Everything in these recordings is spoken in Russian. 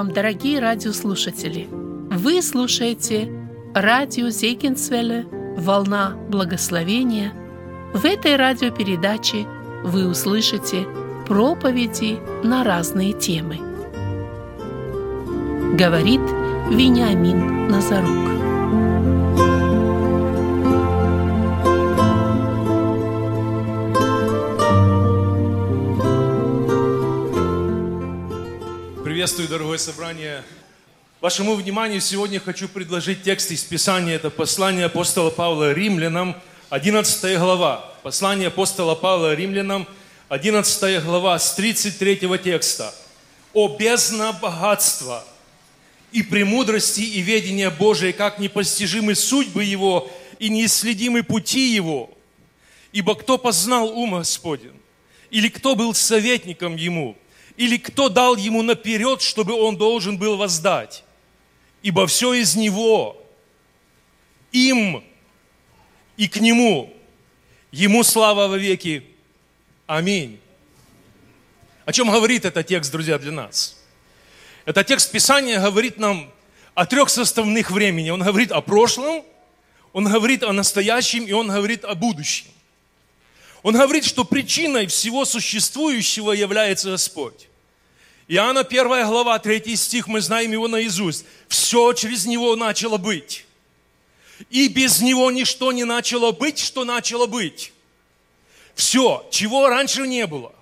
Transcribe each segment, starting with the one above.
вам, дорогие радиослушатели! Вы слушаете радио Зейкинсвелле «Волна благословения». В этой радиопередаче вы услышите проповеди на разные темы. Говорит Вениамин Назарук. Приветствую, дорогое собрание. Вашему вниманию сегодня хочу предложить текст из Писания. Это послание апостола Павла римлянам, 11 глава. Послание апостола Павла римлянам, 11 глава, с 33 текста. «О бездна богатства и премудрости и ведения Божией, как непостижимы судьбы Его и неисследимы пути Его. Ибо кто познал ум Господен? Или кто был советником Ему? Или кто дал ему наперед, чтобы он должен был воздать? Ибо все из него, им и к нему, ему слава во веки. Аминь. О чем говорит этот текст, друзья, для нас? Этот текст Писания говорит нам о трех составных времени. Он говорит о прошлом, он говорит о настоящем и он говорит о будущем. Он говорит, что причиной всего существующего является Господь. Иоанна 1 глава, 3 стих, мы знаем его наизусть. Все через него начало быть. И без него ничто не начало быть, что начало быть. Все, чего раньше не было.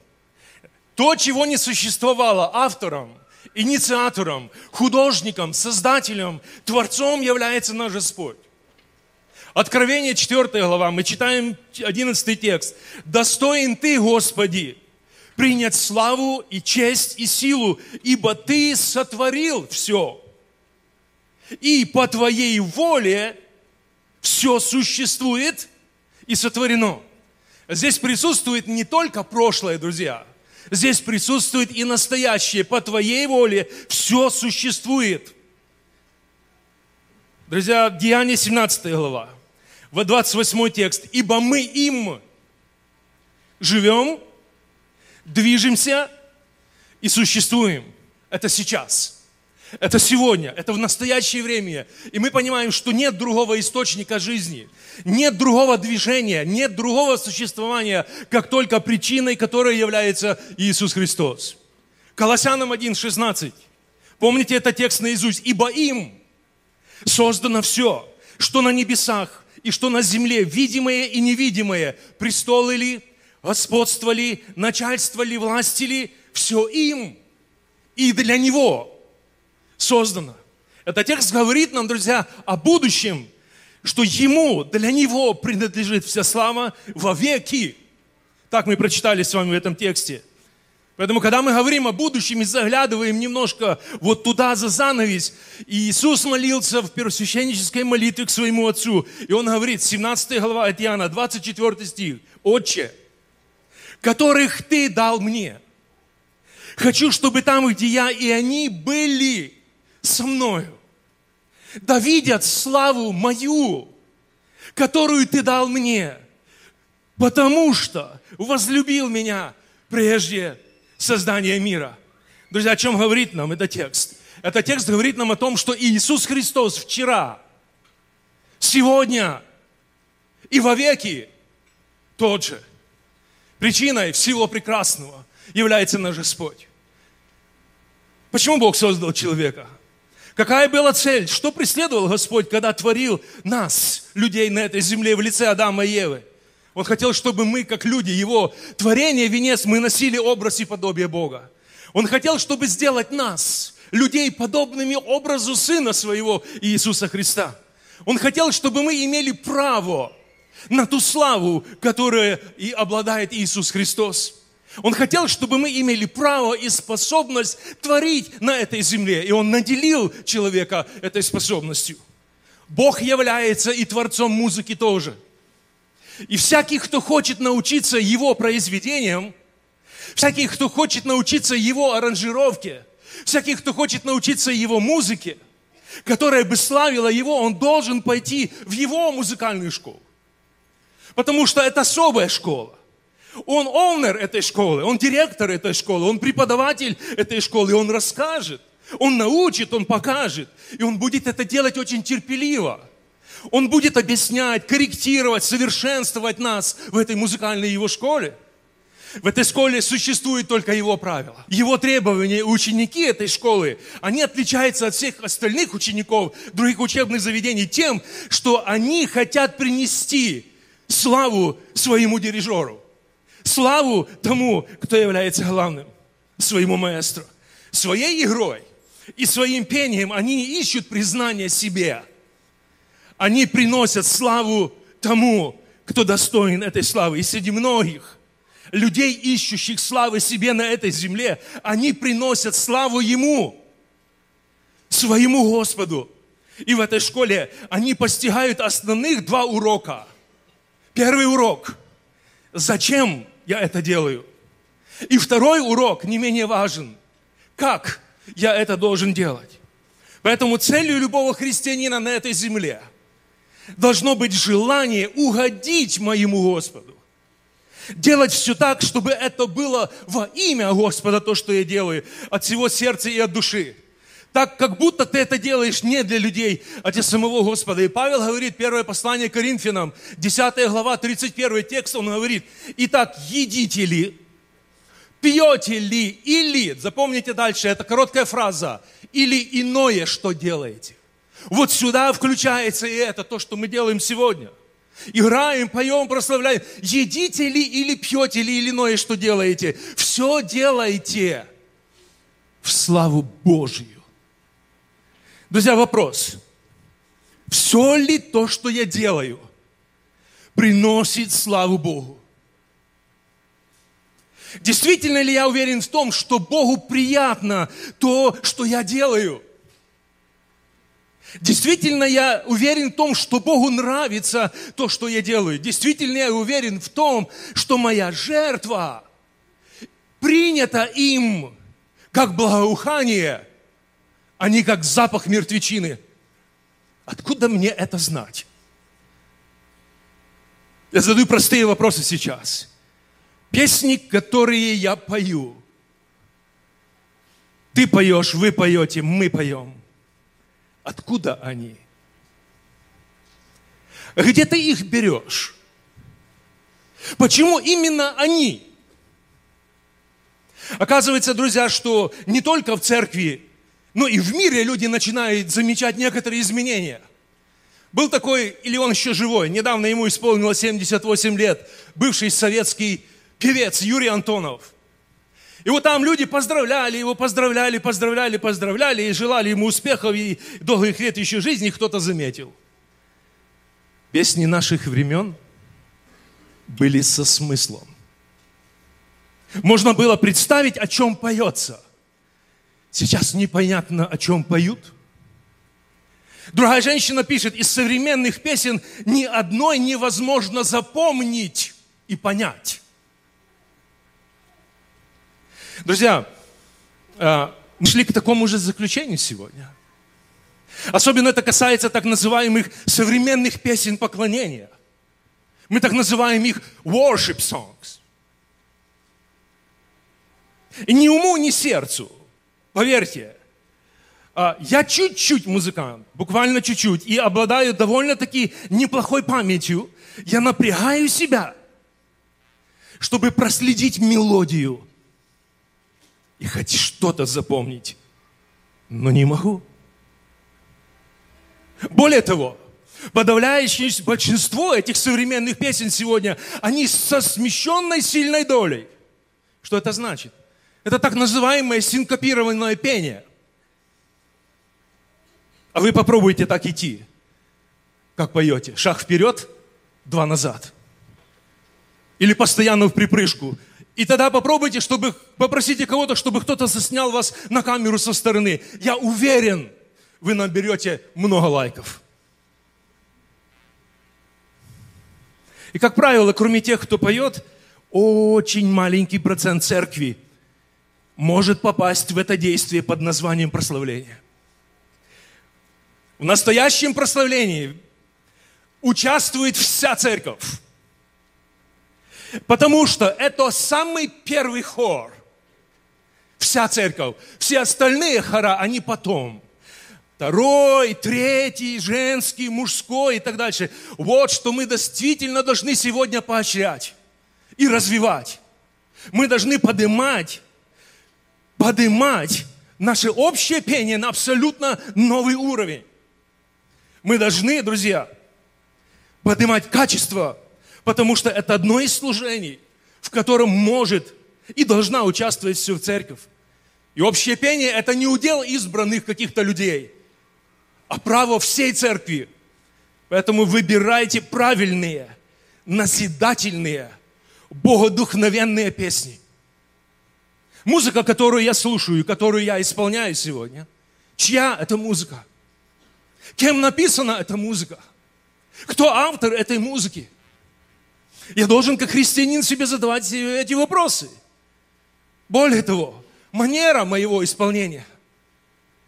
То, чего не существовало автором, инициатором, художником, создателем, творцом является наш Господь. Откровение 4 глава, мы читаем 11 текст. «Достоин Ты, Господи, принять славу и честь и силу, ибо Ты сотворил все. И по Твоей воле все существует и сотворено. Здесь присутствует не только прошлое, друзья. Здесь присутствует и настоящее. По Твоей воле все существует. Друзья, Деяние 17 глава, в 28 текст. «Ибо мы им живем, движемся и существуем. Это сейчас. Это сегодня, это в настоящее время. И мы понимаем, что нет другого источника жизни, нет другого движения, нет другого существования, как только причиной, которой является Иисус Христос. Колоссянам 1,16. Помните этот текст наизусть? «Ибо им создано все, что на небесах и что на земле, видимое и невидимое, престолы ли, господство ли, начальство ли, власти ли, все им и для него создано. Этот текст говорит нам, друзья, о будущем, что ему, для него принадлежит вся слава во веки. Так мы прочитали с вами в этом тексте. Поэтому, когда мы говорим о будущем и заглядываем немножко вот туда за занавес, Иисус молился в первосвященнической молитве к своему Отцу. И Он говорит, 17 глава от Иоанна, 24 стих, «Отче, которых Ты дал мне. Хочу, чтобы там, где я, и они были со мною. Да видят славу мою, которую Ты дал мне, потому что возлюбил меня прежде создания мира. Друзья, о чем говорит нам этот текст? Этот текст говорит нам о том, что Иисус Христос вчера, сегодня и вовеки тот же. Причиной всего прекрасного является наш Господь. Почему Бог создал человека? Какая была цель? Что преследовал Господь, когда творил нас, людей на этой земле, в лице Адама и Евы? Он хотел, чтобы мы, как люди, Его творение, венец, мы носили образ и подобие Бога. Он хотел, чтобы сделать нас, людей, подобными образу Сына Своего Иисуса Христа. Он хотел, чтобы мы имели право на ту славу, которая и обладает Иисус Христос. Он хотел, чтобы мы имели право и способность творить на этой земле. И Он наделил человека этой способностью. Бог является и творцом музыки тоже. И всякий, кто хочет научиться Его произведениям, всякий, кто хочет научиться Его аранжировке, всякий, кто хочет научиться Его музыке, которая бы славила Его, он должен пойти в Его музыкальную школу. Потому что это особая школа. Он овнер этой школы, он директор этой школы, он преподаватель этой школы, он расскажет Он научит, Он покажет. И Он будет это делать очень терпеливо. Он будет объяснять, корректировать, совершенствовать нас в этой музыкальной его школе. В этой школе существует только его правила. Его требования, ученики этой школы, они отличаются от всех остальных учеников других учебных заведений тем, что они хотят принести славу своему дирижеру, славу тому, кто является главным, своему маэстру. Своей игрой и своим пением они ищут признание себе. Они приносят славу тому, кто достоин этой славы. И среди многих людей, ищущих славы себе на этой земле, они приносят славу Ему, своему Господу. И в этой школе они постигают основных два урока. Первый урок – зачем я это делаю? И второй урок, не менее важен, как я это должен делать? Поэтому целью любого христианина на этой земле должно быть желание угодить моему Господу. Делать все так, чтобы это было во имя Господа, то, что я делаю, от всего сердца и от души. Так, как будто ты это делаешь не для людей, а для самого Господа. И Павел говорит, первое послание Коринфянам, 10 глава, 31 текст, он говорит, «Итак, едите ли, пьете ли, или, запомните дальше, это короткая фраза, или иное, что делаете». Вот сюда включается и это, то, что мы делаем сегодня – Играем, поем, прославляем. Едите ли или пьете ли или иное, что делаете. Все делайте в славу Божью. Друзья, вопрос. Все ли то, что я делаю, приносит славу Богу? Действительно ли я уверен в том, что Богу приятно то, что я делаю? Действительно, я уверен в том, что Богу нравится то, что я делаю. Действительно, я уверен в том, что моя жертва принята им как благоухание, не как запах мертвечины. Откуда мне это знать? Я задаю простые вопросы сейчас. Песни, которые я пою. Ты поешь, вы поете, мы поем. Откуда они? Где ты их берешь? Почему именно они? Оказывается, друзья, что не только в церкви, но и в мире люди начинают замечать некоторые изменения. Был такой, или он еще живой, недавно ему исполнилось 78 лет, бывший советский певец Юрий Антонов – и вот там люди поздравляли его, поздравляли, поздравляли, поздравляли и желали ему успехов и долгих лет еще жизни, кто-то заметил. Песни наших времен были со смыслом. Можно было представить, о чем поется. Сейчас непонятно, о чем поют. Другая женщина пишет, из современных песен ни одной невозможно запомнить и понять. Друзья, а, мы шли к такому же заключению сегодня. Особенно это касается так называемых современных песен поклонения. Мы так называем их worship songs. И ни уму, ни сердцу, поверьте, а, я чуть-чуть музыкант, буквально чуть-чуть, и обладаю довольно-таки неплохой памятью. Я напрягаю себя, чтобы проследить мелодию, и хоть что-то запомнить, но не могу. Более того, подавляющее большинство этих современных песен сегодня, они со смещенной сильной долей. Что это значит? Это так называемое синкопированное пение. А вы попробуйте так идти, как поете. Шаг вперед, два назад. Или постоянно в припрыжку. И тогда попробуйте, чтобы попросите кого-то, чтобы кто-то заснял вас на камеру со стороны. Я уверен, вы наберете много лайков. И, как правило, кроме тех, кто поет, очень маленький процент церкви может попасть в это действие под названием прославления. В настоящем прославлении участвует вся церковь. Потому что это самый первый хор, Вся церковь. Все остальные хора, они потом. Второй, третий, женский, мужской и так дальше. Вот что мы действительно должны сегодня поощрять и развивать. Мы должны поднимать, поднимать наше общее пение на абсолютно новый уровень. Мы должны, друзья, поднимать качество, потому что это одно из служений, в котором может и должна участвовать всю церковь. И общее пение – это не удел избранных каких-то людей, а право всей церкви. Поэтому выбирайте правильные, назидательные, богодухновенные песни. Музыка, которую я слушаю, которую я исполняю сегодня, чья это музыка? Кем написана эта музыка? Кто автор этой музыки? Я должен как христианин себе задавать эти вопросы. Более того, манера моего исполнения.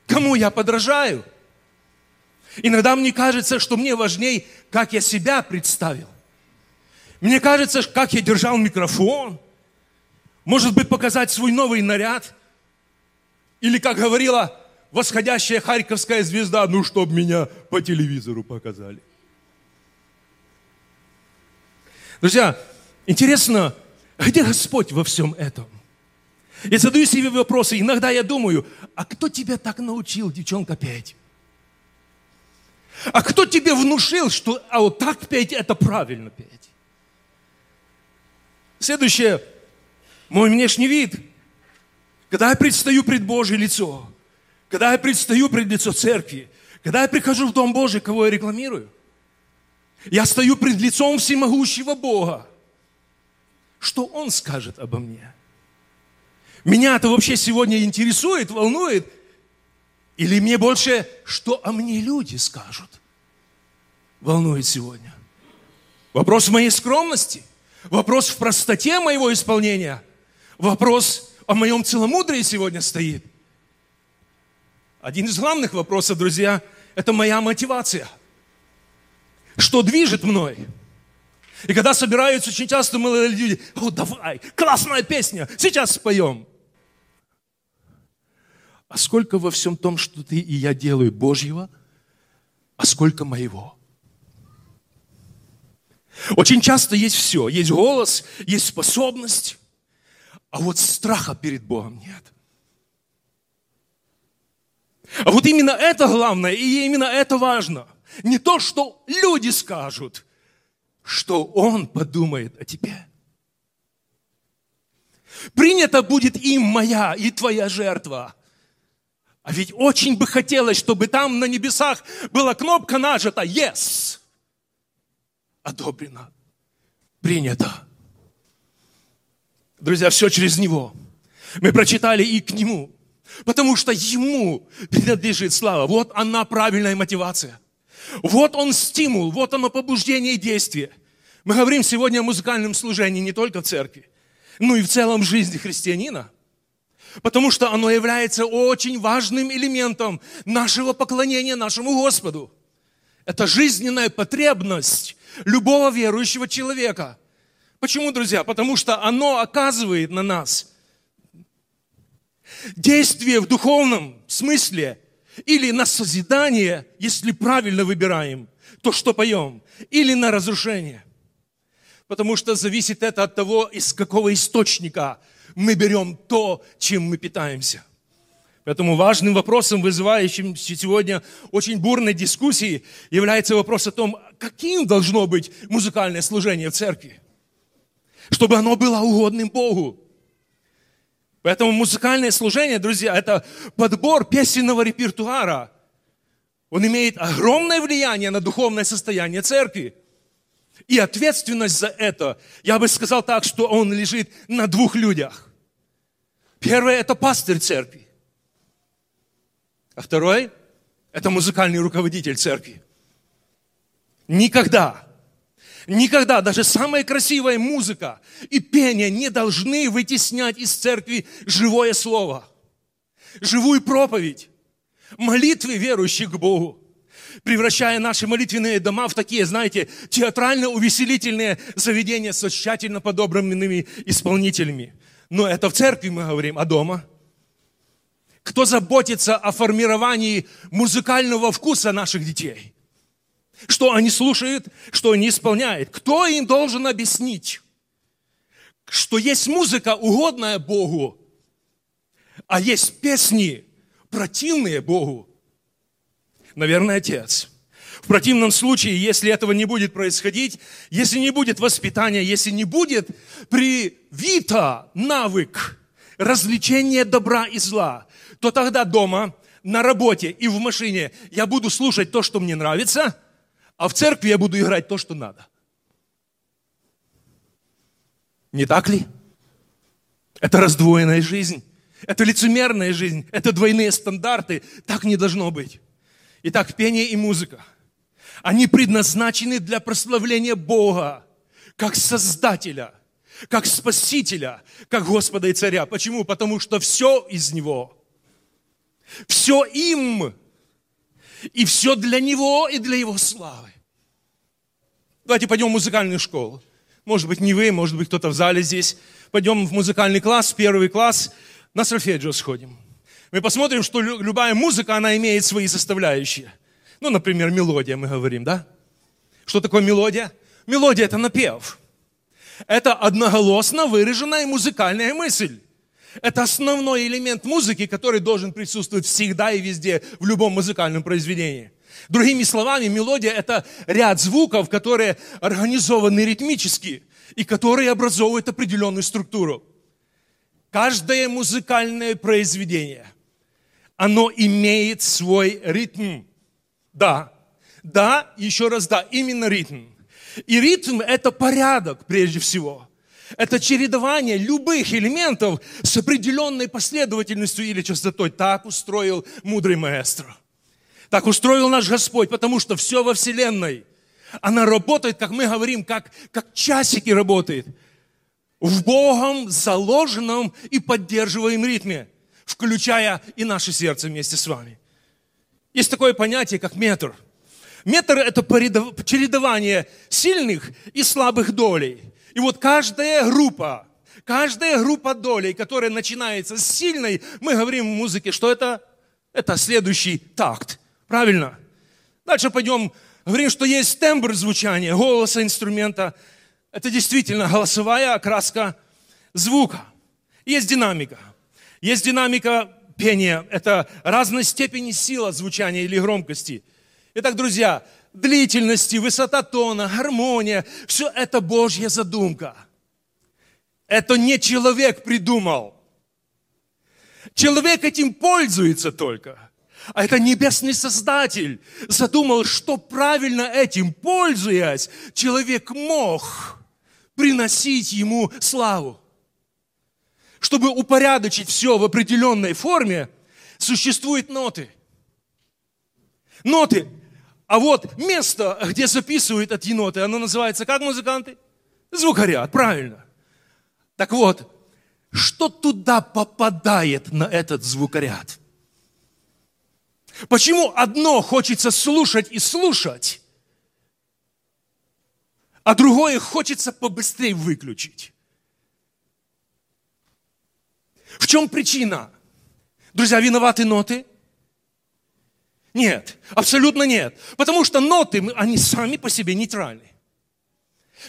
Кому я подражаю? Иногда мне кажется, что мне важнее, как я себя представил. Мне кажется, как я держал микрофон. Может быть, показать свой новый наряд. Или, как говорила восходящая харьковская звезда, ну, чтоб меня по телевизору показали. Друзья, интересно, где Господь во всем этом? Я задаю себе вопросы. Иногда я думаю, а кто тебя так научил, девчонка, петь? А кто тебе внушил, что а вот так петь, это правильно петь? Следующее, мой внешний вид. Когда я предстаю пред Божье лицо, когда я предстаю пред лицо церкви, когда я прихожу в Дом Божий, кого я рекламирую, я стою пред лицом всемогущего Бога. Что Он скажет обо мне? Меня это вообще сегодня интересует, волнует? Или мне больше, что о мне люди скажут? Волнует сегодня. Вопрос в моей скромности, вопрос в простоте моего исполнения, вопрос о моем целомудрии сегодня стоит. Один из главных вопросов, друзья, это моя мотивация. Что движет мной? И когда собираются очень часто молодые люди, о, давай, классная песня, сейчас споем. А сколько во всем том, что ты и я делаю Божьего, а сколько моего? Очень часто есть все. Есть голос, есть способность, а вот страха перед Богом нет. А вот именно это главное, и именно это важно. Не то, что люди скажут, что Он подумает о тебе. Принята будет им моя и твоя жертва – а ведь очень бы хотелось, чтобы там на небесах была кнопка нажата «Yes». Одобрено. Принято. Друзья, все через Него. Мы прочитали и к Нему. Потому что Ему принадлежит слава. Вот она правильная мотивация. Вот он стимул, вот оно побуждение и действие. Мы говорим сегодня о музыкальном служении не только в церкви, но и в целом жизни христианина – Потому что оно является очень важным элементом нашего поклонения нашему Господу. Это жизненная потребность любого верующего человека. Почему, друзья? Потому что оно оказывает на нас действие в духовном смысле или на созидание, если правильно выбираем то, что поем, или на разрушение. Потому что зависит это от того, из какого источника мы берем то, чем мы питаемся. Поэтому важным вопросом, вызывающим сегодня очень бурной дискуссии, является вопрос о том, каким должно быть музыкальное служение в церкви, чтобы оно было угодным Богу. Поэтому музыкальное служение, друзья, это подбор песенного репертуара. Он имеет огромное влияние на духовное состояние церкви. И ответственность за это, я бы сказал так, что он лежит на двух людях. Первое – это пастырь церкви. А второй – это музыкальный руководитель церкви. Никогда, никогда даже самая красивая музыка и пение не должны вытеснять из церкви живое слово, живую проповедь, молитвы верующих к Богу превращая наши молитвенные дома в такие, знаете, театрально-увеселительные заведения с тщательно подобранными исполнителями. Но это в церкви мы говорим, а дома? Кто заботится о формировании музыкального вкуса наших детей? Что они слушают, что они исполняют? Кто им должен объяснить, что есть музыка, угодная Богу, а есть песни, противные Богу? Наверное, Отец. В противном случае, если этого не будет происходить, если не будет воспитания, если не будет привито навык развлечения добра и зла, то тогда дома, на работе и в машине я буду слушать то, что мне нравится, а в церкви я буду играть то, что надо. Не так ли? Это раздвоенная жизнь. Это лицемерная жизнь. Это двойные стандарты. Так не должно быть. Итак, пение и музыка – они предназначены для прославления Бога, как Создателя, как Спасителя, как Господа и Царя. Почему? Потому что все из Него, все им, и все для Него и для Его славы. Давайте пойдем в музыкальную школу. Может быть, не вы, может быть, кто-то в зале здесь. Пойдем в музыкальный класс, первый класс, на сольфеджио сходим. Мы посмотрим, что любая музыка, она имеет свои составляющие. Ну, например, мелодия мы говорим, да? Что такое мелодия? Мелодия – это напев. Это одноголосно выраженная музыкальная мысль. Это основной элемент музыки, который должен присутствовать всегда и везде, в любом музыкальном произведении. Другими словами, мелодия – это ряд звуков, которые организованы ритмически и которые образовывают определенную структуру. Каждое музыкальное произведение, оно имеет свой ритм. Да, да, еще раз да, именно ритм. И ритм – это порядок прежде всего. Это чередование любых элементов с определенной последовательностью или частотой. Так устроил мудрый маэстро. Так устроил наш Господь, потому что все во Вселенной, она работает, как мы говорим, как, как часики работает, в Богом заложенном и поддерживаемом ритме, включая и наше сердце вместе с вами. Есть такое понятие, как метр. Метр – это чередование сильных и слабых долей. И вот каждая группа, каждая группа долей, которая начинается с сильной, мы говорим в музыке, что это, это следующий такт. Правильно? Дальше пойдем, говорим, что есть тембр звучания, голоса инструмента. Это действительно голосовая окраска звука. Есть динамика. Есть динамика пение – это разной степени сила звучания или громкости. Итак, друзья, длительности, высота тона, гармония – все это Божья задумка. Это не человек придумал. Человек этим пользуется только. А это небесный Создатель задумал, что правильно этим пользуясь, человек мог приносить ему славу чтобы упорядочить все в определенной форме, существуют ноты. Ноты. А вот место, где записывают эти ноты, оно называется как музыканты? Звукоряд, правильно. Так вот, что туда попадает на этот звукоряд? Почему одно хочется слушать и слушать, а другое хочется побыстрее выключить? В чем причина? Друзья, виноваты ноты? Нет, абсолютно нет. Потому что ноты, они сами по себе нейтральны.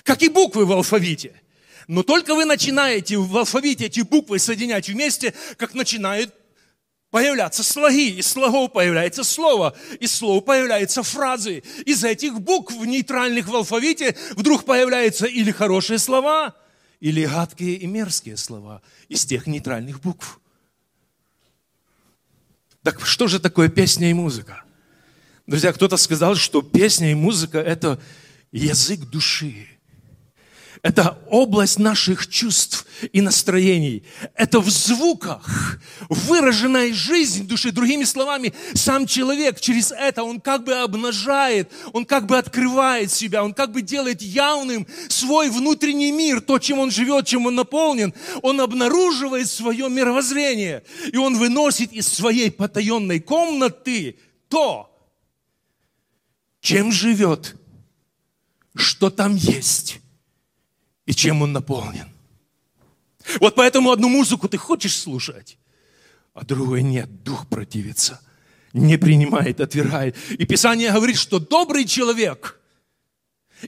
Как и буквы в алфавите. Но только вы начинаете в алфавите эти буквы соединять вместе, как начинают появляться слоги, из слогов появляется слово, из слов появляются фразы. Из этих букв нейтральных в алфавите вдруг появляются или хорошие слова, или гадкие и мерзкие слова из тех нейтральных букв. Так что же такое песня и музыка? Друзья, кто-то сказал, что песня и музыка – это язык души. Это область наших чувств и настроений. Это в звуках выраженная жизнь души. Другими словами, сам человек через это, он как бы обнажает, он как бы открывает себя, он как бы делает явным свой внутренний мир, то, чем он живет, чем он наполнен. Он обнаруживает свое мировоззрение, и он выносит из своей потаенной комнаты то, чем живет, что там есть и чем он наполнен. Вот поэтому одну музыку ты хочешь слушать, а другой нет, дух противится, не принимает, отвергает. И Писание говорит, что добрый человек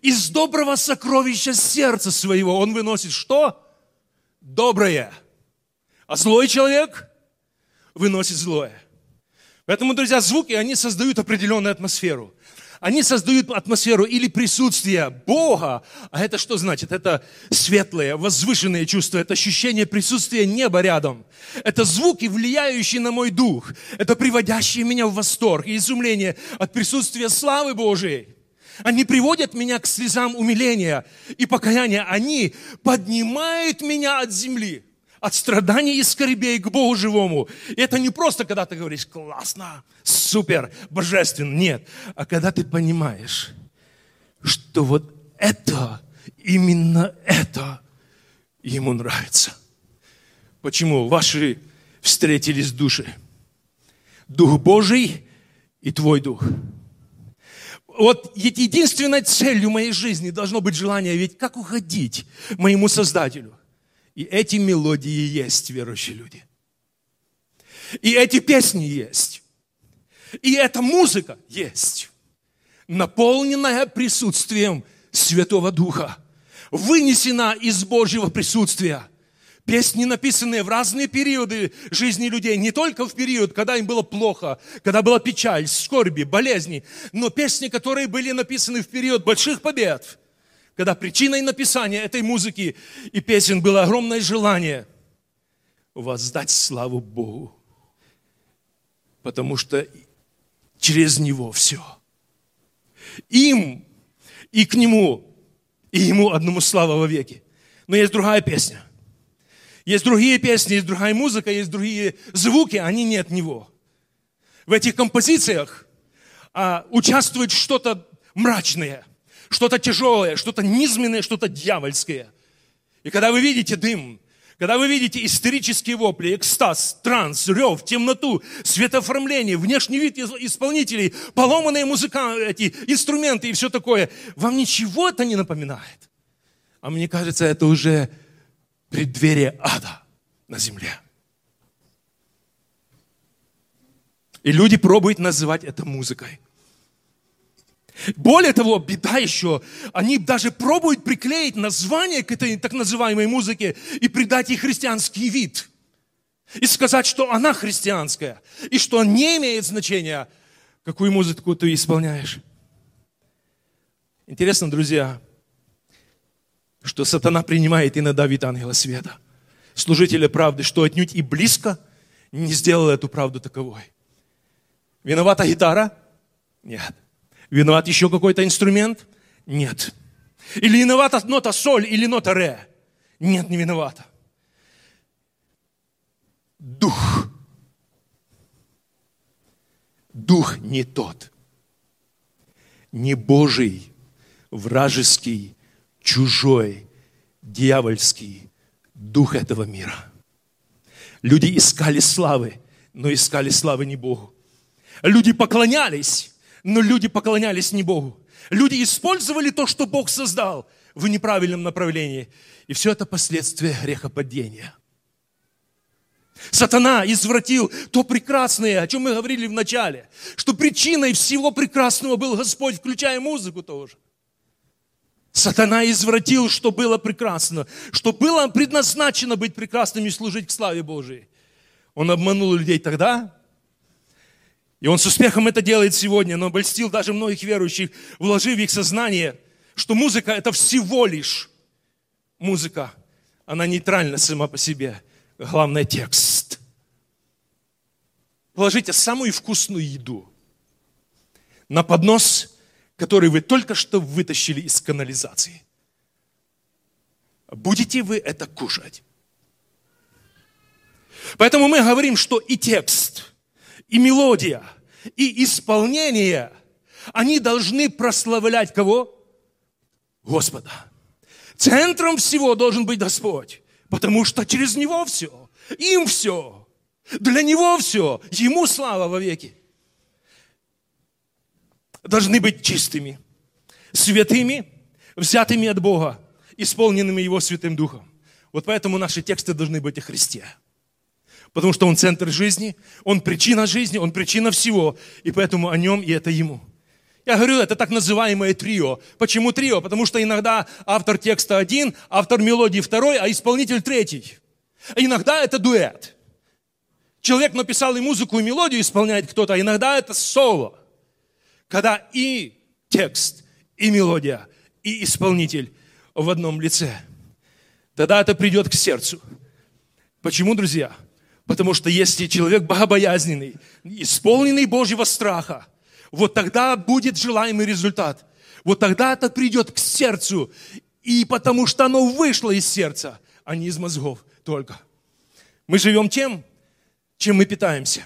из доброго сокровища сердца своего он выносит что? Доброе. А злой человек выносит злое. Поэтому, друзья, звуки, они создают определенную атмосферу. Они создают атмосферу или присутствия Бога, а это что значит? Это светлое, возвышенное чувство, это ощущение присутствия неба рядом. Это звуки, влияющие на мой дух. Это приводящие меня в восторг и изумление от присутствия славы Божией. Они приводят меня к слезам умиления и покаяния. Они поднимают меня от земли от страданий и скорбей к Богу живому. И это не просто, когда ты говоришь, классно, супер, божественно. Нет. А когда ты понимаешь, что вот это, именно это ему нравится. Почему? Ваши встретились души. Дух Божий и твой дух. Вот единственной целью моей жизни должно быть желание, ведь как уходить моему Создателю? И эти мелодии есть, верующие люди. И эти песни есть. И эта музыка есть. Наполненная присутствием Святого Духа. Вынесена из Божьего присутствия. Песни, написанные в разные периоды жизни людей, не только в период, когда им было плохо, когда была печаль, скорби, болезни, но песни, которые были написаны в период больших побед, когда причиной написания этой музыки и песен было огромное желание воздать славу Богу. Потому что через Него все. Им и к Нему, и Ему одному слава во веки. Но есть другая песня. Есть другие песни, есть другая музыка, есть другие звуки, они не от Него. В этих композициях а, участвует что-то мрачное – что-то тяжелое, что-то низменное, что-то дьявольское. И когда вы видите дым, когда вы видите истерические вопли, экстаз, транс, рев, темноту, светооформление, внешний вид исполнителей, поломанные музыка, эти инструменты и все такое, вам ничего это не напоминает. А мне кажется, это уже преддверие ада на земле. И люди пробуют называть это музыкой. Более того, беда еще, они даже пробуют приклеить название к этой так называемой музыке и придать ей христианский вид. И сказать, что она христианская, и что не имеет значения, какую музыку ты исполняешь. Интересно, друзья, что сатана принимает иногда вид ангела света, служителя правды, что отнюдь и близко не сделал эту правду таковой. Виновата гитара? Нет. Виноват еще какой-то инструмент? Нет. Или виновата нота соль или нота ре? Нет, не виновата. Дух. Дух не тот. Не Божий, вражеский, чужой, дьявольский дух этого мира. Люди искали славы, но искали славы не Богу. Люди поклонялись, но люди поклонялись не Богу. Люди использовали то, что Бог создал в неправильном направлении. И все это последствия грехопадения. Сатана извратил то прекрасное, о чем мы говорили в начале, что причиной всего прекрасного был Господь, включая музыку тоже. Сатана извратил, что было прекрасно, что было предназначено быть прекрасным и служить к славе Божией. Он обманул людей тогда, и он с успехом это делает сегодня, но обольстил даже многих верующих, вложив в их сознание, что музыка – это всего лишь музыка. Она нейтральна сама по себе. Главное – текст. Положите самую вкусную еду на поднос, который вы только что вытащили из канализации. Будете вы это кушать? Поэтому мы говорим, что и текст – и мелодия, и исполнение, они должны прославлять кого? Господа. Центром всего должен быть Господь, потому что через Него все, им все, для Него все, Ему слава во веки. Должны быть чистыми, святыми, взятыми от Бога, исполненными Его Святым Духом. Вот поэтому наши тексты должны быть о Христе. Потому что Он центр жизни, Он причина жизни, Он причина всего. И поэтому о Нем и это Ему. Я говорю, это так называемое трио. Почему трио? Потому что иногда автор текста один, автор мелодии второй, а исполнитель третий. А иногда это дуэт. Человек написал и музыку, и мелодию исполняет кто-то, а иногда это соло. Когда и текст, и мелодия, и исполнитель в одном лице. Тогда это придет к сердцу. Почему, друзья? Потому что если человек богобоязненный, исполненный Божьего страха, вот тогда будет желаемый результат. Вот тогда это придет к сердцу. И потому что оно вышло из сердца, а не из мозгов только. Мы живем тем, чем мы питаемся.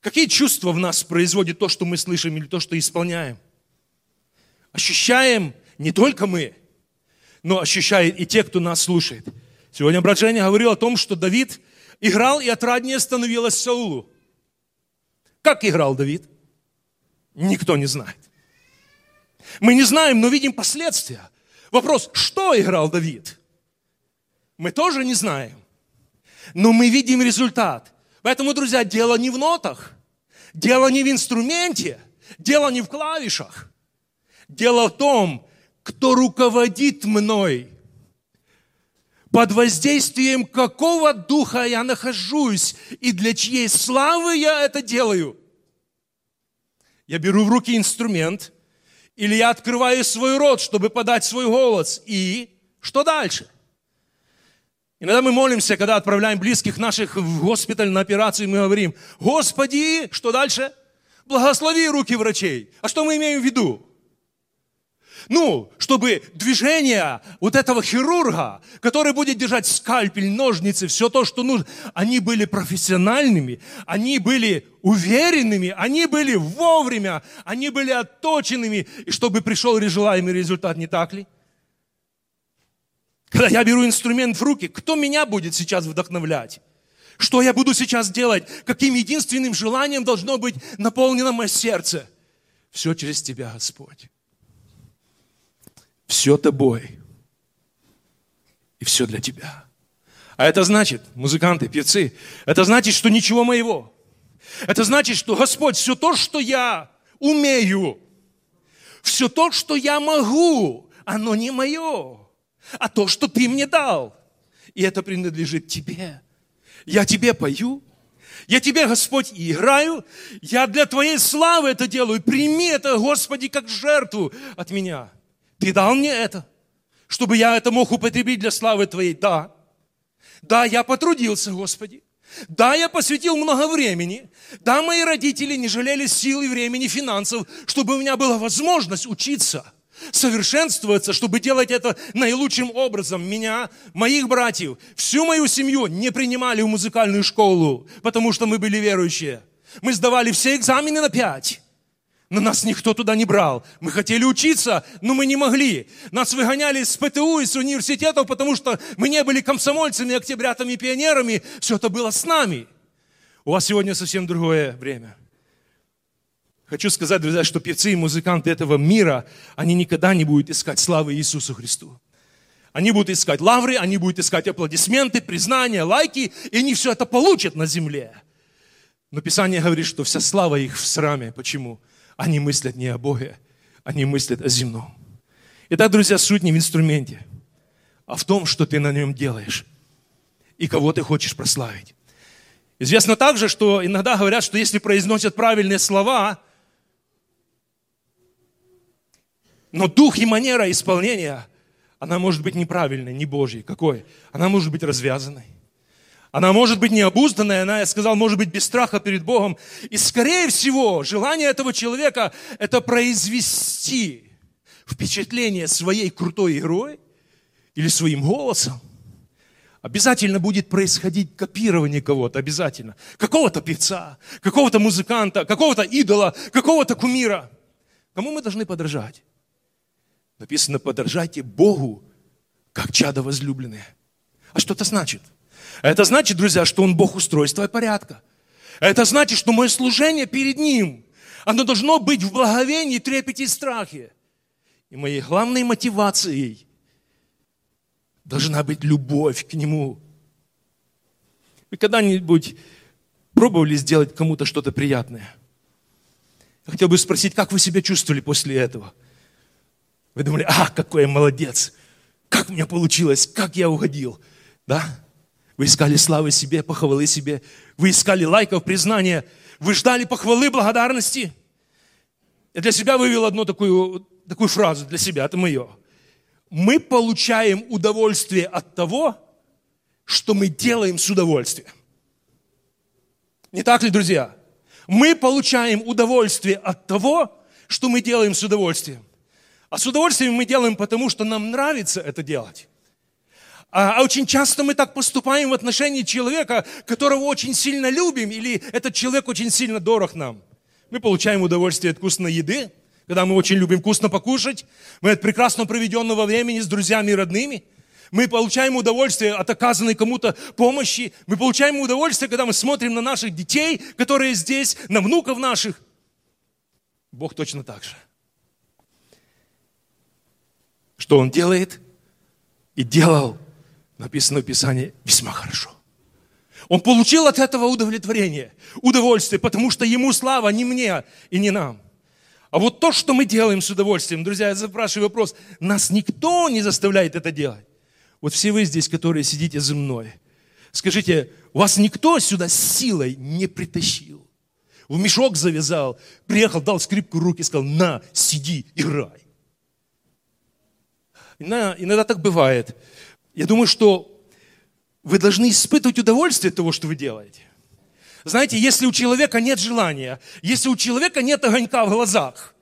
Какие чувства в нас производит то, что мы слышим или то, что исполняем? Ощущаем не только мы, но ощущает и те, кто нас слушает. Сегодня брат Женя говорил о том, что Давид играл, и отраднее становилось Саулу. Как играл Давид? Никто не знает. Мы не знаем, но видим последствия. Вопрос, что играл Давид? Мы тоже не знаем. Но мы видим результат. Поэтому, друзья, дело не в нотах. Дело не в инструменте. Дело не в клавишах. Дело в том, кто руководит мной. Под воздействием какого духа я нахожусь и для чьей славы я это делаю – я беру в руки инструмент, или я открываю свой рот, чтобы подать свой голос. И что дальше? Иногда мы молимся, когда отправляем близких наших в госпиталь на операцию, мы говорим, Господи, что дальше? Благослови руки врачей. А что мы имеем в виду? Ну, чтобы движение вот этого хирурга, который будет держать скальпель, ножницы, все то, что нужно, они были профессиональными, они были уверенными, они были вовремя, они были отточенными, и чтобы пришел желаемый результат, не так ли? Когда я беру инструмент в руки, кто меня будет сейчас вдохновлять? Что я буду сейчас делать? Каким единственным желанием должно быть наполнено мое сердце? Все через Тебя, Господь все тобой. И все для тебя. А это значит, музыканты, певцы, это значит, что ничего моего. Это значит, что Господь, все то, что я умею, все то, что я могу, оно не мое, а то, что ты мне дал. И это принадлежит тебе. Я тебе пою, я тебе, Господь, играю, я для Твоей славы это делаю. Прими это, Господи, как жертву от меня. Ты дал мне это, чтобы я это мог употребить для славы Твоей. Да. Да, я потрудился, Господи. Да, я посвятил много времени. Да, мои родители не жалели сил и времени, финансов, чтобы у меня была возможность учиться, совершенствоваться, чтобы делать это наилучшим образом. Меня, моих братьев, всю мою семью не принимали в музыкальную школу, потому что мы были верующие. Мы сдавали все экзамены на пять. Но нас никто туда не брал. Мы хотели учиться, но мы не могли. Нас выгоняли из ПТУ, из университетов, потому что мы не были комсомольцами, октябрятами, пионерами. Все это было с нами. У вас сегодня совсем другое время. Хочу сказать, друзья, что певцы и музыканты этого мира, они никогда не будут искать славы Иисусу Христу. Они будут искать лавры, они будут искать аплодисменты, признания, лайки, и они все это получат на земле. Но Писание говорит, что вся слава их в сраме. Почему? Они мыслят не о Боге, они мыслят о земном. Итак, друзья, суть не в инструменте, а в том, что ты на нем делаешь и кого ты хочешь прославить. Известно также, что иногда говорят, что если произносят правильные слова, но дух и манера исполнения, она может быть неправильной, не Божьей. Какой? Она может быть развязанной. Она может быть необузданная, она, я сказал, может быть без страха перед Богом. И, скорее всего, желание этого человека – это произвести впечатление своей крутой игрой или своим голосом. Обязательно будет происходить копирование кого-то, обязательно. Какого-то певца, какого-то музыканта, какого-то идола, какого-то кумира. Кому мы должны подражать? Написано, подражайте Богу, как чадо возлюбленные. А что это значит? – это значит, друзья, что Он Бог устройства и порядка. Это значит, что мое служение перед Ним, оно должно быть в благовении, трепете и страхе. И моей главной мотивацией должна быть любовь к Нему. Вы когда-нибудь пробовали сделать кому-то что-то приятное? Я хотел бы спросить, как вы себя чувствовали после этого? Вы думали, а, какой я молодец, как у меня получилось, как я уходил, да? Вы искали славы себе, похвалы себе, вы искали лайков, признания, вы ждали похвалы, благодарности. Я для себя вывел одну такую, такую фразу для себя, это мое. Мы получаем удовольствие от того, что мы делаем с удовольствием. Не так ли, друзья? Мы получаем удовольствие от того, что мы делаем с удовольствием. А с удовольствием мы делаем потому, что нам нравится это делать. А, а очень часто мы так поступаем в отношении человека, которого очень сильно любим, или этот человек очень сильно дорог нам. Мы получаем удовольствие от вкусной еды, когда мы очень любим вкусно покушать, мы от прекрасно проведенного времени с друзьями и родными – мы получаем удовольствие от оказанной кому-то помощи. Мы получаем удовольствие, когда мы смотрим на наших детей, которые здесь, на внуков наших. Бог точно так же. Что Он делает? И делал, написано в Писании, весьма хорошо. Он получил от этого удовлетворение, удовольствие, потому что Ему слава не мне и не нам. А вот то, что мы делаем с удовольствием, друзья, я запрашиваю вопрос, нас никто не заставляет это делать. Вот все вы здесь, которые сидите за мной, скажите, вас никто сюда силой не притащил? В мешок завязал, приехал, дал скрипку руки, сказал, на, сиди, играй. Иногда так бывает. Я думаю, что вы должны испытывать удовольствие от того, что вы делаете. Знаете, если у человека нет желания, если у человека нет огонька в глазах,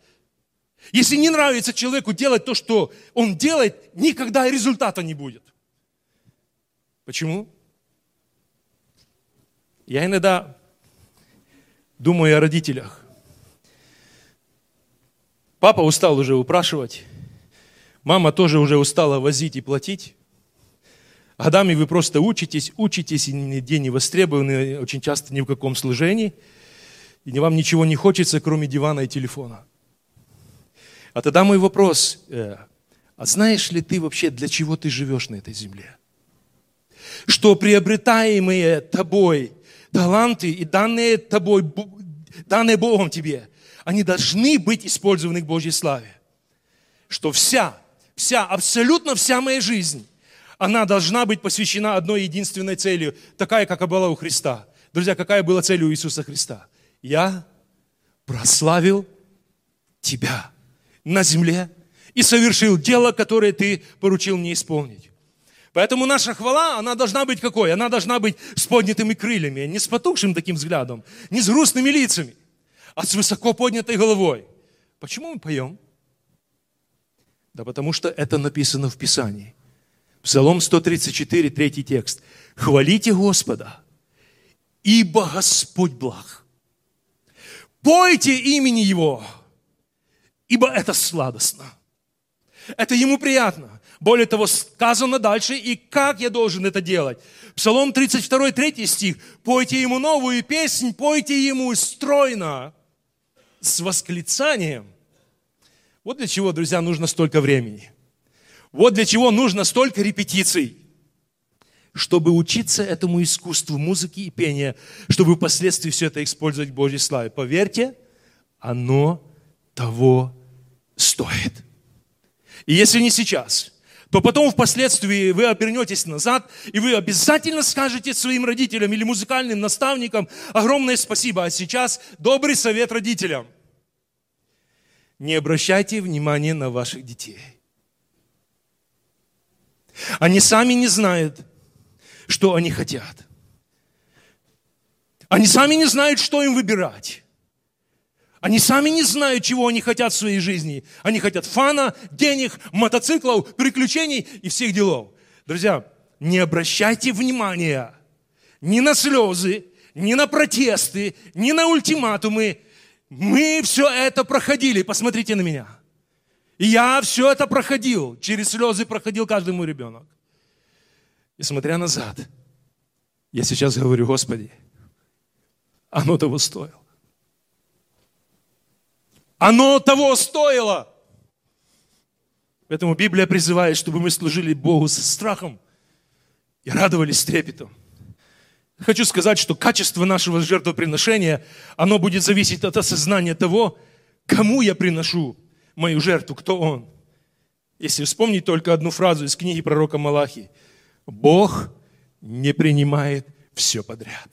если не нравится человеку делать то, что он делает, никогда результата не будет. Почему? Я иногда думаю о родителях. Папа устал уже упрашивать. Мама тоже уже устала возить и платить. Годами вы просто учитесь, учитесь, и нигде не востребованы, очень часто ни в каком служении. И вам ничего не хочется, кроме дивана и телефона. А тогда мой вопрос, э, а знаешь ли ты вообще, для чего ты живешь на этой земле? Что приобретаемые тобой таланты и данные тобой, данные Богом тебе, они должны быть использованы к Божьей славе. Что вся, вся, абсолютно вся моя жизнь, она должна быть посвящена одной единственной целью, такая, как и была у Христа. Друзья, какая была цель у Иисуса Христа? Я прославил Тебя на земле и совершил дело, которое ты поручил мне исполнить. Поэтому наша хвала, она должна быть какой? Она должна быть с поднятыми крыльями, не с потухшим таким взглядом, не с грустными лицами, а с высоко поднятой головой. Почему мы поем? Да потому что это написано в Писании. Псалом 134, третий текст. «Хвалите Господа, ибо Господь благ. Пойте имени Его, ибо это сладостно. Это ему приятно. Более того, сказано дальше, и как я должен это делать. Псалом 32, 3 стих. «Пойте ему новую песнь, пойте ему стройно, с восклицанием». Вот для чего, друзья, нужно столько времени. Вот для чего нужно столько репетиций. Чтобы учиться этому искусству музыки и пения, чтобы впоследствии все это использовать в Божьей славе. Поверьте, оно того стоит. И если не сейчас, то потом впоследствии вы обернетесь назад, и вы обязательно скажете своим родителям или музыкальным наставникам огромное спасибо. А сейчас добрый совет родителям. Не обращайте внимания на ваших детей. Они сами не знают, что они хотят. Они сами не знают, что им выбирать. Они сами не знают, чего они хотят в своей жизни. Они хотят фана, денег, мотоциклов, приключений и всех делов. Друзья, не обращайте внимания ни на слезы, ни на протесты, ни на ультиматумы. Мы все это проходили. Посмотрите на меня. Я все это проходил. Через слезы проходил каждый мой ребенок. И смотря назад, я сейчас говорю, Господи, оно того стоило. Оно того стоило. Поэтому Библия призывает, чтобы мы служили Богу со страхом и радовались трепетом. Хочу сказать, что качество нашего жертвоприношения, оно будет зависеть от осознания того, кому я приношу мою жертву, кто он. Если вспомнить только одну фразу из книги пророка Малахи. Бог не принимает все подряд.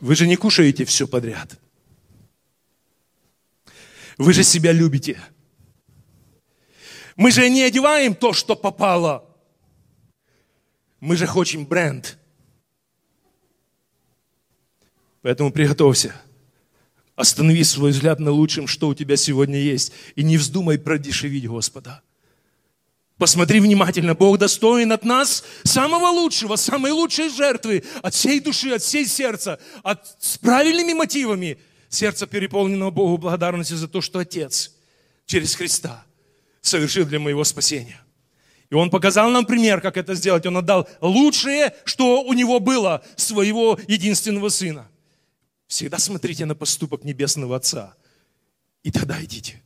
Вы же не кушаете все подряд. Вы же себя любите. Мы же не одеваем то, что попало. Мы же хотим бренд. Поэтому приготовься. Останови свой взгляд на лучшем, что у тебя сегодня есть. И не вздумай продешевить Господа. Посмотри внимательно, Бог достоин от нас самого лучшего, самой лучшей жертвы, от всей души, от всей сердца, от, с правильными мотивами. Сердце переполненного Богу благодарностью за то, что Отец через Христа совершил для моего спасения. И Он показал нам пример, как это сделать. Он отдал лучшее, что у Него было, своего единственного Сына. Всегда смотрите на поступок Небесного Отца. И тогда идите.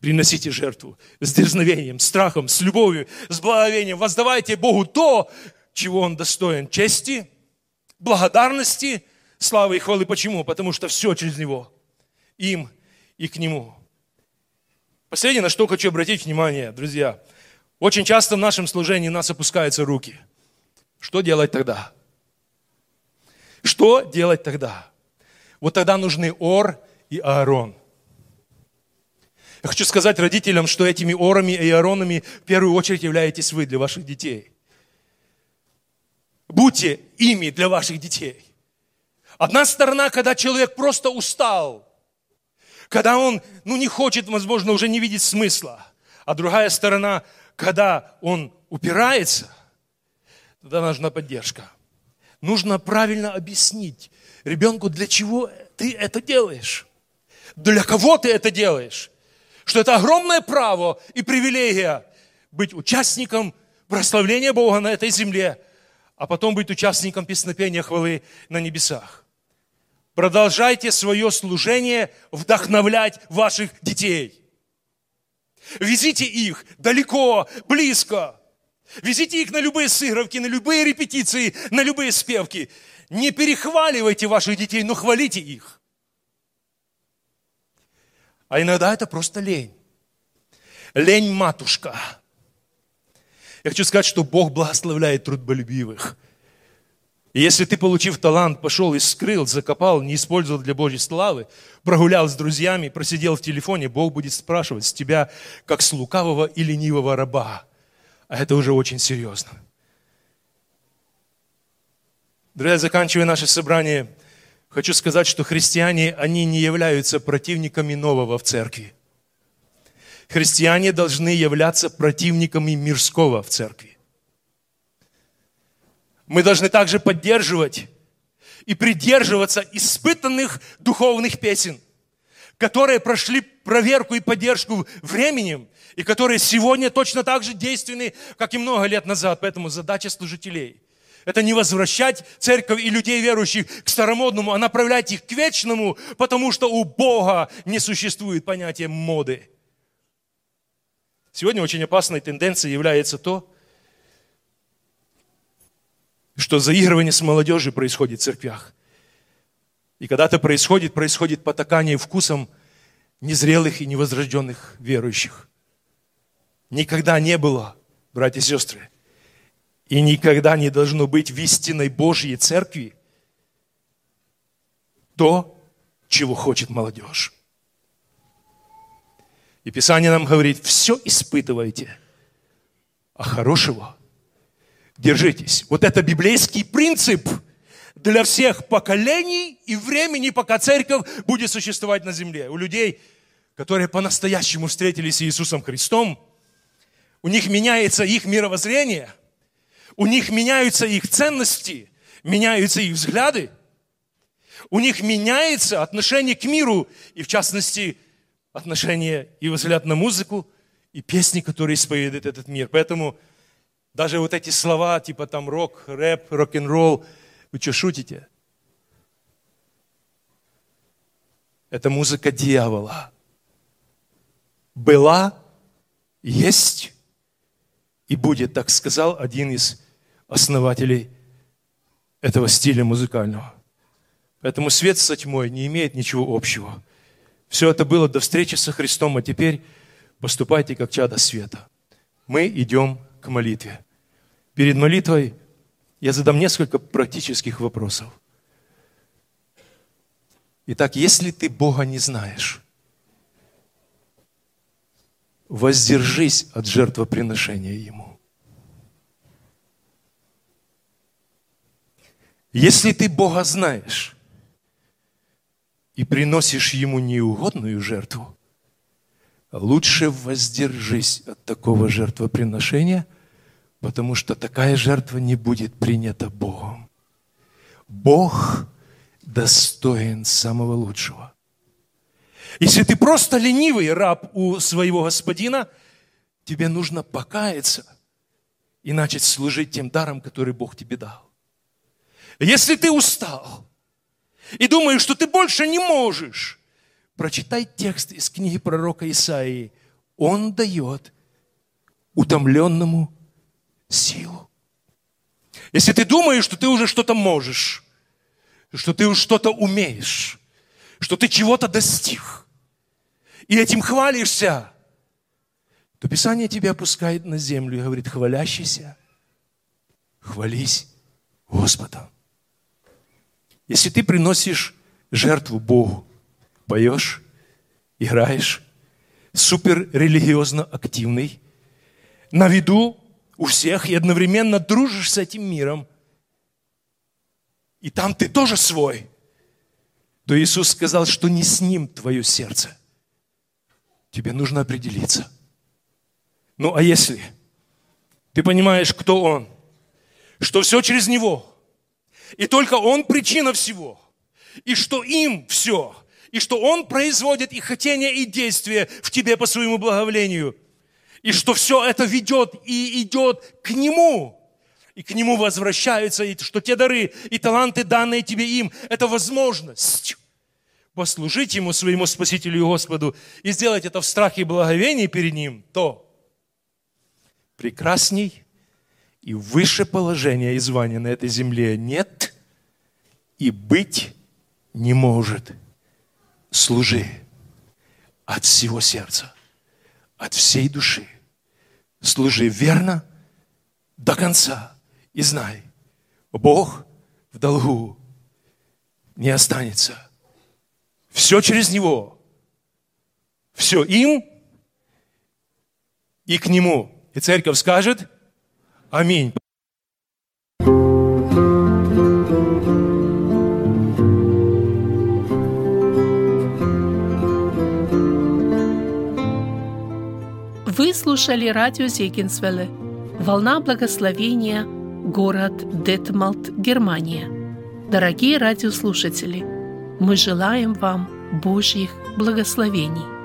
Приносите жертву с дерзновением, страхом, с любовью, с благовением. Воздавайте Богу то, чего Он достоин. Чести, благодарности, славы и хвалы. Почему? Потому что все через Него. Им и к Нему. Последнее, на что хочу обратить внимание, друзья. Очень часто в нашем служении нас опускаются руки. Что делать тогда? Что делать тогда? Вот тогда нужны Ор и Аарон – я хочу сказать родителям, что этими орами и ааронами в первую очередь являетесь вы для ваших детей. Будьте ими для ваших детей. Одна сторона, когда человек просто устал, когда он ну, не хочет, возможно, уже не видеть смысла. А другая сторона, когда он упирается, тогда нужна поддержка. Нужно правильно объяснить ребенку, для чего ты это делаешь. Для кого ты это делаешь что это огромное право и привилегия быть участником прославления Бога на этой земле, а потом быть участником песнопения хвалы на небесах. Продолжайте свое служение вдохновлять ваших детей. Везите их далеко, близко. Везите их на любые сыгровки, на любые репетиции, на любые спевки. Не перехваливайте ваших детей, но хвалите их. А иногда это просто лень. Лень матушка. Я хочу сказать, что Бог благословляет трудолюбивых. И если ты, получив талант, пошел и скрыл, закопал, не использовал для Божьей славы, прогулял с друзьями, просидел в телефоне, Бог будет спрашивать с тебя, как с лукавого и ленивого раба. А это уже очень серьезно. Друзья, заканчивая наше собрание, Хочу сказать, что христиане, они не являются противниками нового в церкви. Христиане должны являться противниками мирского в церкви. Мы должны также поддерживать и придерживаться испытанных духовных песен, которые прошли проверку и поддержку временем, и которые сегодня точно так же действенны, как и много лет назад. Поэтому задача служителей – это не возвращать церковь и людей верующих к старомодному, а направлять их к вечному, потому что у Бога не существует понятия моды. Сегодня очень опасной тенденцией является то, что заигрывание с молодежью происходит в церквях. И когда это происходит, происходит потакание вкусом незрелых и невозрожденных верующих. Никогда не было, братья и сестры, и никогда не должно быть в истинной Божьей церкви то, чего хочет молодежь. И Писание нам говорит, все испытывайте, а хорошего держитесь. Вот это библейский принцип для всех поколений и времени, пока церковь будет существовать на земле. У людей, которые по-настоящему встретились с Иисусом Христом, у них меняется их мировоззрение – у них меняются их ценности, меняются их взгляды, у них меняется отношение к миру, и в частности, отношение и взгляд на музыку, и песни, которые исповедует этот мир. Поэтому даже вот эти слова, типа там рок, рэп, рок-н-ролл, вы что, шутите? Это музыка дьявола. Была, есть и будет, так сказал один из основателей этого стиля музыкального. Поэтому свет со тьмой не имеет ничего общего. Все это было до встречи со Христом, а теперь поступайте как чада света. Мы идем к молитве. Перед молитвой я задам несколько практических вопросов. Итак, если ты Бога не знаешь, воздержись от жертвоприношения Ему. Если ты Бога знаешь и приносишь Ему неугодную жертву, лучше воздержись от такого жертвоприношения, потому что такая жертва не будет принята Богом. Бог достоин самого лучшего. Если ты просто ленивый раб у своего господина, тебе нужно покаяться и начать служить тем даром, который Бог тебе дал. Если ты устал и думаешь, что ты больше не можешь, прочитай текст из книги пророка Исаии. Он дает утомленному силу. Если ты думаешь, что ты уже что-то можешь, что ты уже что-то умеешь, что ты чего-то достиг, и этим хвалишься, то Писание тебя опускает на землю и говорит, хвалящийся, хвались Господом. Если ты приносишь жертву Богу, поешь, играешь, супер религиозно активный, на виду у всех и одновременно дружишь с этим миром, и там ты тоже свой, то Иисус сказал, что не с ним твое сердце. Тебе нужно определиться. Ну а если ты понимаешь, кто Он, что все через Него, и только Он причина всего, и что им все, и что Он производит и хотение, и действие в тебе по своему благоволению, и что все это ведет и идет к Нему, и к Нему возвращаются, и что те дары и таланты, данные тебе им, это возможность послужить Ему, своему Спасителю и Господу, и сделать это в страхе и благовении перед Ним, то прекрасней и выше положения и звания на этой земле нет и быть не может. Служи от всего сердца, от всей души. Служи верно до конца и знай, Бог в долгу не останется. Все через Него. Все им и к Нему. И церковь скажет Аминь. Вы слушали радио Зегенсвелле «Волна благословения», город Детмалт, Германия. Дорогие радиослушатели, мы желаем вам Божьих благословений.